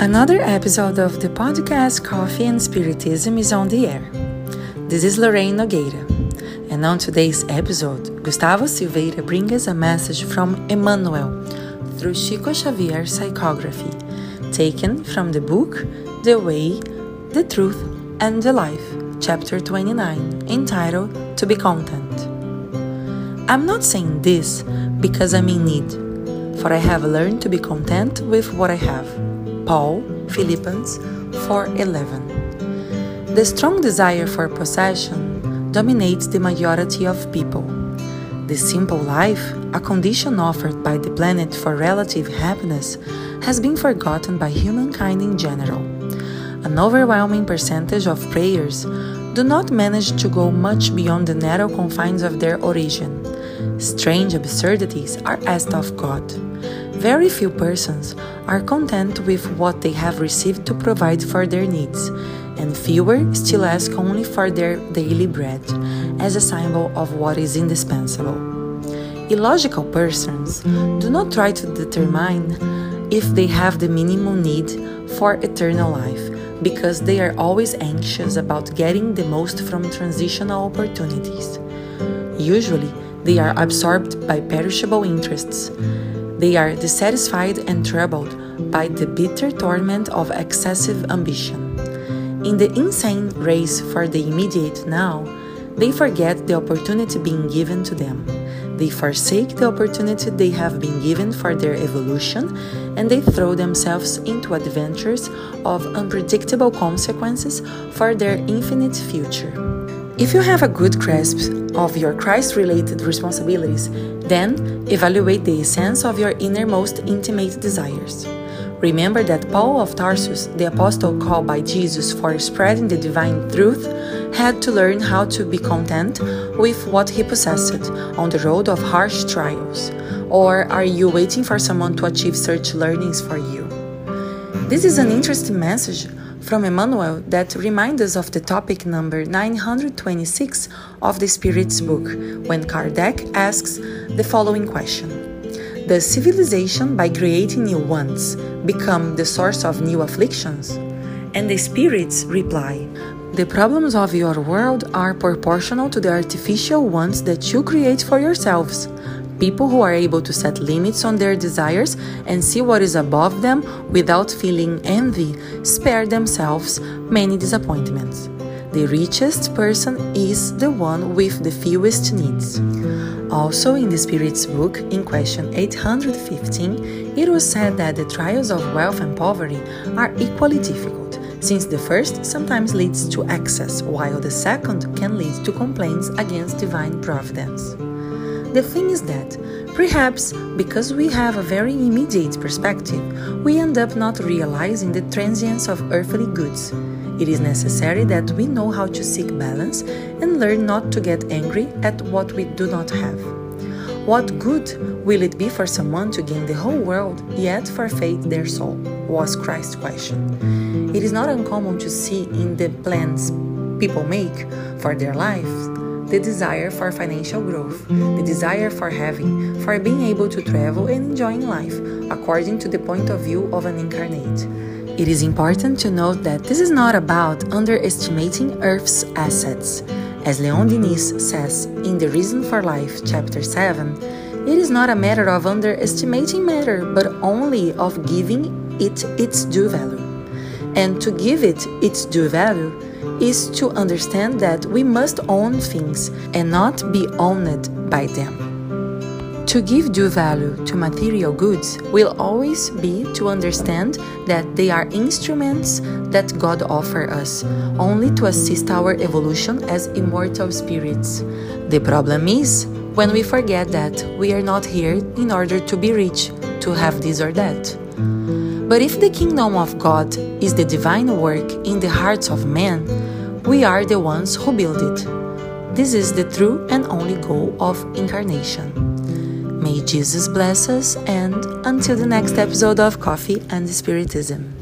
Another episode of the podcast Coffee and Spiritism is on the air. This is Lorraine Nogueira, and on today's episode, Gustavo Silveira brings us a message from Emmanuel through Chico Xavier's psychography, taken from the book The Way, the Truth, and the Life, chapter 29, entitled To Be Content. I'm not saying this because I'm in need, for I have learned to be content with what I have. Paul, Philippians 4:11. The strong desire for possession dominates the majority of people. The simple life, a condition offered by the planet for relative happiness, has been forgotten by humankind in general. An overwhelming percentage of prayers do not manage to go much beyond the narrow confines of their origin. Strange absurdities are asked of God. Very few persons are content with what they have received to provide for their needs, and fewer still ask only for their daily bread as a symbol of what is indispensable. Illogical persons do not try to determine if they have the minimum need for eternal life because they are always anxious about getting the most from transitional opportunities. Usually, they are absorbed by perishable interests they are dissatisfied and troubled by the bitter torment of excessive ambition. In the insane race for the immediate now, they forget the opportunity being given to them. They forsake the opportunity they have been given for their evolution and they throw themselves into adventures of unpredictable consequences for their infinite future. If you have a good grasp of your Christ related responsibilities, then evaluate the essence of your innermost intimate desires. Remember that Paul of Tarsus, the apostle called by Jesus for spreading the divine truth, had to learn how to be content with what he possessed on the road of harsh trials. Or are you waiting for someone to achieve such learnings for you? This is an interesting message from Emmanuel that reminds us of the topic number 926 of the Spirit's book, when Kardec asks the following question Does civilization, by creating new wants, become the source of new afflictions? And the Spirits reply, the problems of your world are proportional to the artificial ones that you create for yourselves. People who are able to set limits on their desires and see what is above them without feeling envy spare themselves many disappointments. The richest person is the one with the fewest needs. Also, in the Spirit's book, in question 815, it was said that the trials of wealth and poverty are equally difficult, since the first sometimes leads to excess, while the second can lead to complaints against divine providence. The thing is that, perhaps because we have a very immediate perspective, we end up not realizing the transience of earthly goods. It is necessary that we know how to seek balance and learn not to get angry at what we do not have. What good will it be for someone to gain the whole world, yet forfeit their soul? was Christ's question. It is not uncommon to see in the plans people make for their lives the desire for financial growth, the desire for having, for being able to travel and enjoying life, according to the point of view of an incarnate. It is important to note that this is not about underestimating Earth's assets. As Leon Denis says in The Reason for Life, chapter 7, it is not a matter of underestimating matter, but only of giving it its due value. And to give it its due value is to understand that we must own things and not be owned by them. To give due value to material goods will always be to understand that they are instruments that God offers us, only to assist our evolution as immortal spirits. The problem is when we forget that we are not here in order to be rich, to have this or that. But if the kingdom of God is the divine work in the hearts of men, we are the ones who build it. This is the true and only goal of incarnation. May Jesus bless us, and until the next episode of Coffee and Spiritism.